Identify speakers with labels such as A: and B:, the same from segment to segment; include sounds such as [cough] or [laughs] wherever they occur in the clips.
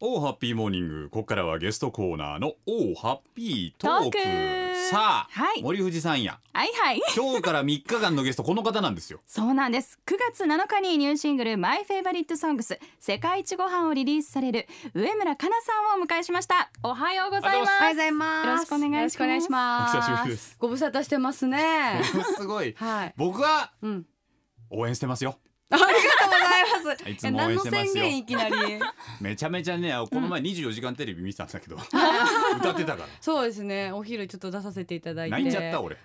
A: Oh Happy Morning ここからはゲストコーナーの Oh
B: Happy Talk Talk
A: さあ、
B: はい
A: 森藤さんや
B: はいはい
A: 今日から3日間のゲストこの方なんですよ
B: そうなんです9月7日にニューシングル「マイフェイバリットソングス世界一ご飯をリリースされる植村花菜さんをお迎えしましたおはようございます
C: おはようございます。
B: よろしくお願いします
C: よろくお願いします。
A: お久しぶりです。
C: ご無沙汰してますね。[laughs]
A: すごい
C: はい。
A: 僕は
C: うん。
A: 応援してますよ [laughs]
C: ありがとうございます。
A: いつも応援してますよ
C: え何の宣言いきなり？[laughs]
A: めちゃめちゃねこの前24時間テレビ見てたんだけど、[laughs] 歌ってたから
C: そうですね。お昼ちょっと出させていただいて。
A: 泣いちゃった俺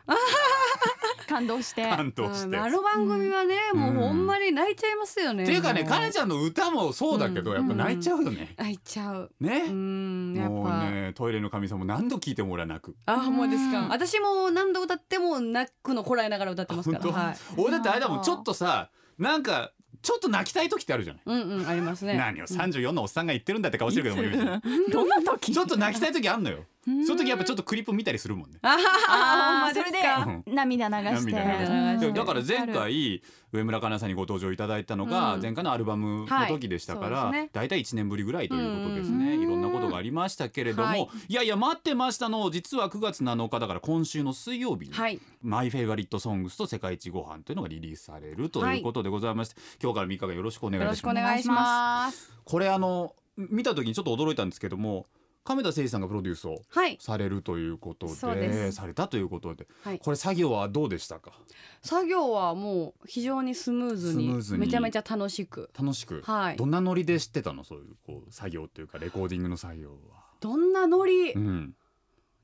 B: 感動して
A: 感動して
C: うんあの番組はね、もうほんまに泣いちゃいますよね。
A: っていうかね
C: も
A: かなちゃんの歌もそうだけど、
C: うん
A: やっぱ泣いちゃうよね、
C: 泣いちゃう。
A: ね？
C: う、ん、やっ
A: もう
C: ぱ。
A: ねトイレの神様も何度聞いても俺は泣く
C: あ、もうですか
B: うん。
C: 私も何度歌っても泣くのこらえながら歌ってますから。
A: 本当？
C: はい。
A: 俺だってあれだもんちょっとさなんかちょっと泣きたい時ってあるじゃない、
C: うんうんありますね。
A: 何を34のおっさんが言ってるんだって顔してるけど森口さん [laughs]
B: どんな時？
A: ちょっと泣きたい時あんのよ。
B: うん
A: その時やっぱちょっとクリップ見たりするもんね。
C: あはははほん
B: あーそれ
C: まで
B: 涙流して。
A: 涙流
C: して。
A: でだから前回上村かなさんにご登場いただいたのが
C: うん。
A: 前回のアルバムの時でしたから
C: はい。そうですね。
A: だいたい1年ぶりぐらいということですね。
B: うん。
A: いろんなことがありましたけれど
C: はい。
A: もいやいや待ってましたの実は9月7日だから今週の水曜日に
C: はい。
A: マイフェイバリットソングスと世界一ご飯というのがリリースされるということでございまして今日から3日間よろしくお願いい
C: よろしくお
A: たします
C: 願いします。
A: これあの見た時にちょっと驚いたんですけども亀田誠司さんがプロデュースを
C: はい。
A: されるということ
C: そう
A: で
C: です。
A: されたということで
C: はい。
A: これ作業はどうでしたか？
C: 作業はもう非常にスムーズにめちゃめちゃ楽しく。
A: 楽しく？
C: はい。
A: どんなノリで知ってたの？そういうこう作業っていうかレコーディングの作業は。
C: どんなノリ、
A: うん、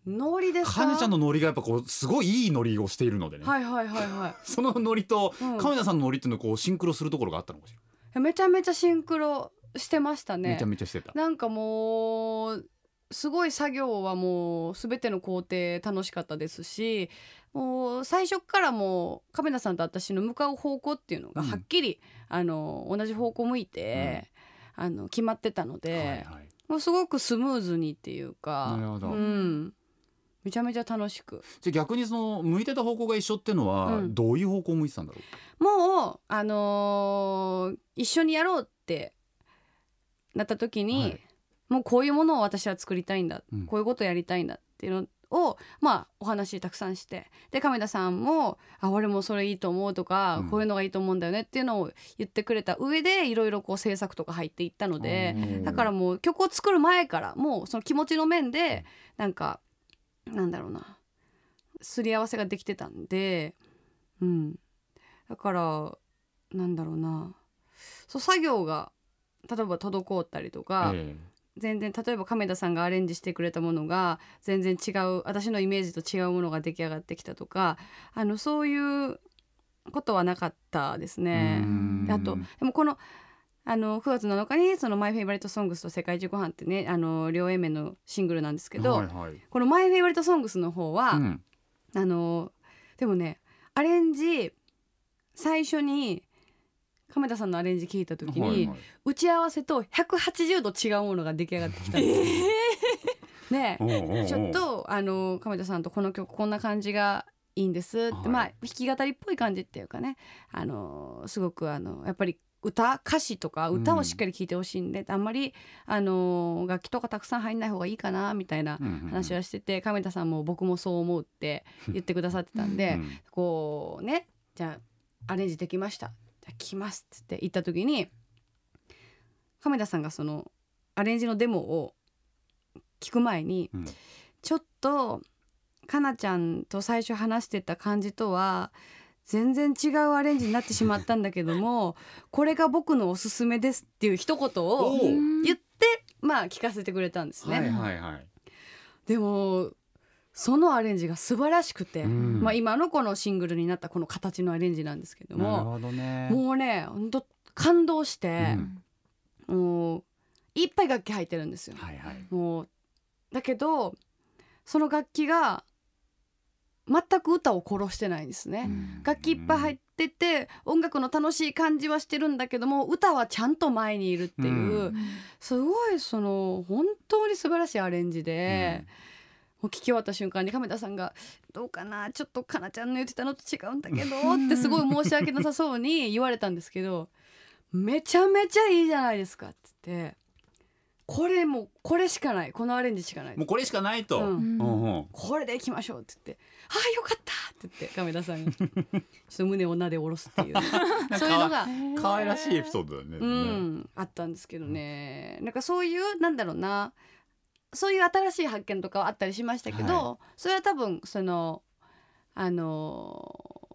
C: ノリですか？
A: かねちゃんのノリがやっぱこうすごいいいノリをしているのでね、
C: はいはいはいは [laughs]
A: そのノリと
C: い、うん。
A: 亀田さんのノリっていうのをこうシンクロするところがあったのかしら、
C: めちゃめちゃシンクロしてましたね。
A: めちゃめちゃしてた。
C: なんかもうすごい作業はもうすべての工程楽しかったですしもう最初からもう亀田さんと私の向かう方向っていうのが
A: うん。
C: はっきり、あの同じ方向向いて、あの決まってたので、
A: はいはい。
C: もうすごくスムーズにっていうか
A: なるほど。
C: うん、めちゃめちゃ楽しく。
A: じゃあ逆にその向いてた方向が一緒っていうのは
C: うん。
A: どういう方向を向いてたんだろう、
C: もうあのー一緒にやろうってなった時に、
A: はい
C: もうこういうものを私は作りたいんだ、
A: うん。
C: こういうことやりたいんだっていうのをまあお話たくさんして。で亀田さんも「あ俺もそれいいと思う」とか、
A: うん。
C: こういうのがいいと思うんだよね」っていうのを言ってくれた上でいろいろこう制作とか入っていったので、
A: うん。
C: だからもう曲を作る前からもうその気持ちの面でなんかなんだろうなすり合わせができてたんでうん。だからなんだろうな。そう作業が例えば滞ったりとか、
A: え
C: 全然例えば亀田さんがアレンジしてくれたものが全然違う私のイメージと違うものが出来上がってきたとかあのそういうことはなかったです
A: え
C: ね。あとでもこのあの9月7日にその「マイ・フェイバリット・ソングス」と「世界一ご飯ってねあの両 A 面のシングルなんですけど、
A: はいはい。
C: この「 My Favorite Songs」の方は、
A: うん。
C: あのでもねアレンジ最初に亀田さんのアレンジ聞いた時に、
A: はいはい。
C: 打ち合わせと180度違うものが出来上がってきたんですよ。ね
A: おうおうおう
C: ちょっとあの亀田さんとこの曲こんな感じがいいんですって、
A: はい。
C: まあ弾き語りっぽい感じっていうかね。あのすごくあのやっぱり歌歌詞とか歌をしっかり聴いてほしいんで、あんまりあの楽器とかたくさん入んない方がいいかなみたいな
A: うんうんうん。
C: 話はしてて、亀田さんも僕もそう思うって言ってくださってたんで、
A: うん。
C: こうねじゃあアレンジできましたじゃあ聴きますっつって言った時に亀田さんがそのアレンジのデモを聞く前に、
A: うん
C: ちょっとかなちゃんと最初話してた感じとは全然違うアレンジになってしまったんだけども [laughs] これが僕のおすすめですっていう一言を言ってまあ聞かせてくれたんですね。
A: はいはいはい。
C: でもそのアレンジが素晴らしくて、
A: うん。
C: まあ、今のこのシングルになったこの形のアレンジなんですけど
A: なる
C: も
A: ほどね。
C: もうね本当感動して
A: う、ん。
C: もういっぱい楽器入ってるんですよ。
A: はいはい。
C: もうだけどその楽器が全く歌を殺してないんですね。楽器いっぱい入ってて音楽の楽しい感じはしてるんだけども歌はちゃんと前にいるっていう、
A: うん。
C: すごいその本当に素晴らしいアレンジで、もう聞き終わった瞬間に亀田さんが「どうかな？ちょっとかなちゃんの言ってたのと違うんだけど」ってすごい申し訳なさそうに言われたんですけど「めちゃめちゃいいじゃないですか」っつってこれもうこれしかない。このアレンジしかない。
A: もうこれしかないと、
C: うん。
A: うんうん。
C: これでいきましょうって言って「ああよかった!」って言って亀田さんに。ちょっと胸をなで下ろすっていう。[laughs] そういうのが、
A: 可愛らしいエピソードだよね。
C: うん、あったんですけどね。なんかそういうなんだろうなそういう新しい発見とかはあったりしましたけど、
A: は
C: それは多分そのあの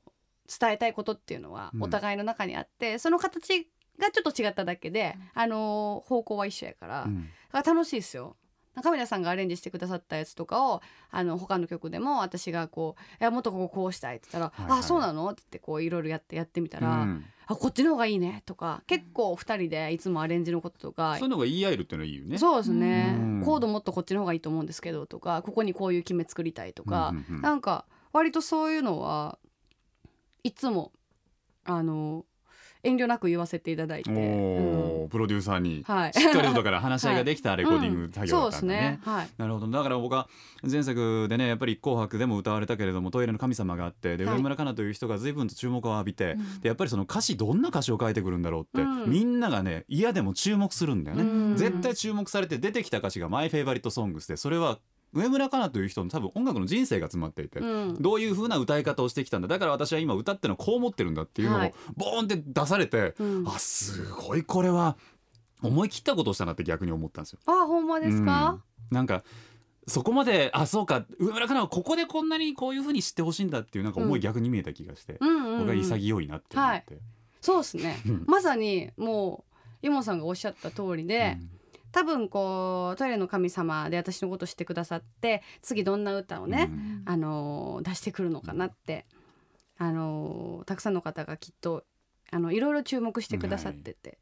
C: 伝えたいことっていうのは
A: うん。
C: お互いの中にあって、その形がちょっと違っただけで、あの方向は一緒やから、
A: うん。
C: だから楽しいですよ。中村さんがアレンジしてくださったやつとかをあの他の曲でも私がこう「いやもっとこここうしたい」って言ったら「
A: はいはい
C: あそうなの?」って言ってこういろいろやってやってみたら「
A: うん
C: あこっちの方がいいね」とか結構2人でいつもアレンジのこととか
A: そういうのが言い合えるっていうのはいいよね。
C: そうですね。
A: うん。
C: コードもっとこっちの方がいいと思うんですけどとかここにこういう決め作りたいとか、
A: うんうんうん。
C: なんか割とそういうのはいつもあの遠慮なく言わせていただいて、
A: お
C: うん。
A: ープロデューサーに
C: はい、
A: しっかりとだから話し合いができたレコーディング作業だったん
C: ですね。はい。
A: なるほど。だから僕は前作でねやっぱり「紅白」でも歌われたけれども「トイレの神様」があってで
C: はい。
A: 上村かなという人が随分と注目を浴びて、でやっぱりその歌詞どんな歌詞を書いてくるんだろうって、
C: うん。
A: みんながね嫌でも注目するんだよね。
C: うん。
A: 絶対注目されて出てきた歌詞が「マイ・フェイバリット・ソングス」でそれは上村かなという人の多分音楽の人生が詰まっていて、
C: うん。
A: どういう風な歌い方をしてきたんだ。だから私は今歌ってのはこう思ってるんだっていうのを
C: はい。
A: ボーンって出されて、
C: うん。
A: あすごいこれは思い切ったことをしたなって逆に思ったんですよ。
C: あほんまですか、
A: うん。なんかそこまであそうか。上村かなはここでこんなにこういう風に知ってほしいんだっていうなんか思い逆に見えた気がして、
C: うん
A: 僕は潔いなって思って。
C: そうですね。
A: うん。
C: まさにもうイモさんがおっしゃった通りで、
A: うん
C: 多分こうトイレの神様で私のことを知ってくださって次どんな歌をね、
A: うん。
C: あのー出してくるのかなって、あのーたくさんの方がきっとあのいろいろ注目してくださってて、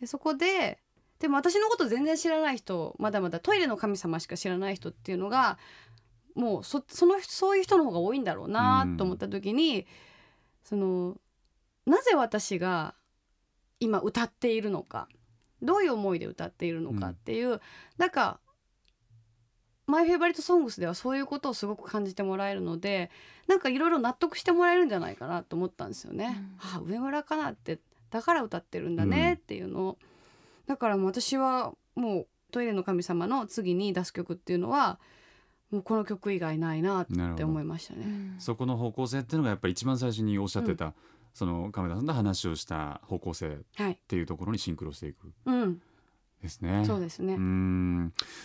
C: でそこででも私のこと全然知らない人まだまだトイレの神様しか知らない人っていうのがもうそそのそういう人の方が多いんだろうなと思った時に、そのなぜ私が今歌っているのかどういう思いで歌っているのかっていう、なんかマイ・フェイバリット・ソングスではそういうことをすごく感じてもらえるのでなんかいろいろ納得してもらえるんじゃないかなと思ったんですよね。あ上村かなってだから歌ってるんだねっていうのを、だから私はもう「トイレの神様」の次に出す曲っていうのはもうこの曲以外ないなって思いましたね。
A: そこの方向性っていうのがやっぱり一番最初におっしゃってた、その亀田さんと話をした方向性っ
C: はい、
A: ていうところにシンクロしていく
C: うん、
A: ですね。
C: そうですね。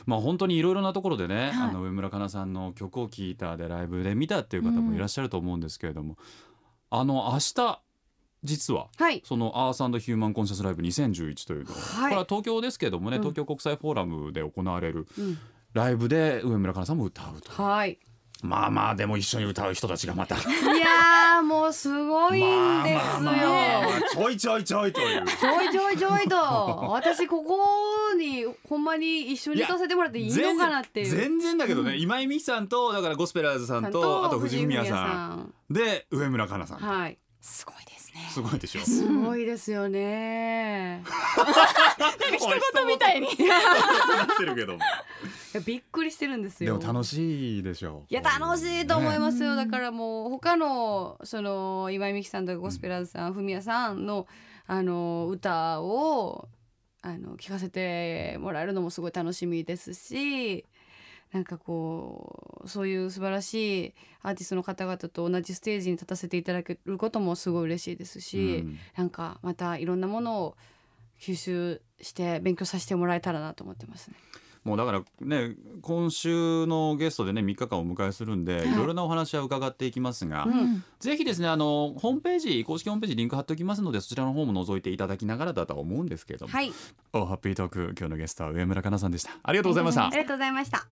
A: まあ本当にいろいろなところでね、
B: はい。
A: あの上村かなさんの曲を聴いたでライブで見たっていう方もいらっしゃると思うんですけれども、あの明日実は
C: はい、
A: そのアースヒューマンコンシャスライブ2011というのを、
C: はい。
A: これは東京ですけれどもね、
C: うん。
A: 東京国際フォーラムで行われる
C: うん、
A: ライブで上村かなさんも歌うと
C: はい。
A: まあまあでも一緒に歌う人たちがまた
C: いやーもうすごいんですよ。
A: まあまあまあちょいちょいちょいという
C: ちょいちょいちょいと私ここにほんまに一緒に歌わせてもらっていいのかなっていう。
A: 全然だけどね、今井美樹さんとだからゴスペラーズさんとあと藤井フミヤさん
C: ん。
A: で上村かなさん、
C: はい。
B: すごいですね
A: すごいでしょ
C: すごいですよね。[laughs]
B: 一言みたいに
A: なってるけども
C: びっくりしてるんですよ。
A: でも楽しいでしょう
C: いや楽しいと思いますよ、
B: ね
C: だからもう他のその今井美樹さんとかゴスペラーズさん、フミヤさんのあの歌をあの聞かせてもらえるのもすごい楽しみですしなんかこうそういう素晴らしいアーティストの方々と同じステージに立たせていただけることもすごい嬉しいですし、
A: うん
C: なんかまたいろんなものを吸収して勉強させてもらえたらなと思ってますね。
A: もうだからね今週のゲストでね3日間お迎えするんで、
C: い。
A: い、ろいろなお話は伺っていきますが、
C: うん。
A: ぜひですねあのホームページ公式ホームページリンク貼っておきますのでそちらの方も覗いていただきながらだとは思うんですけれども、
C: はい、
A: おハッピートーク今日のゲストは上村かなさんでした。ありがとうございました。
C: ありがとうございました。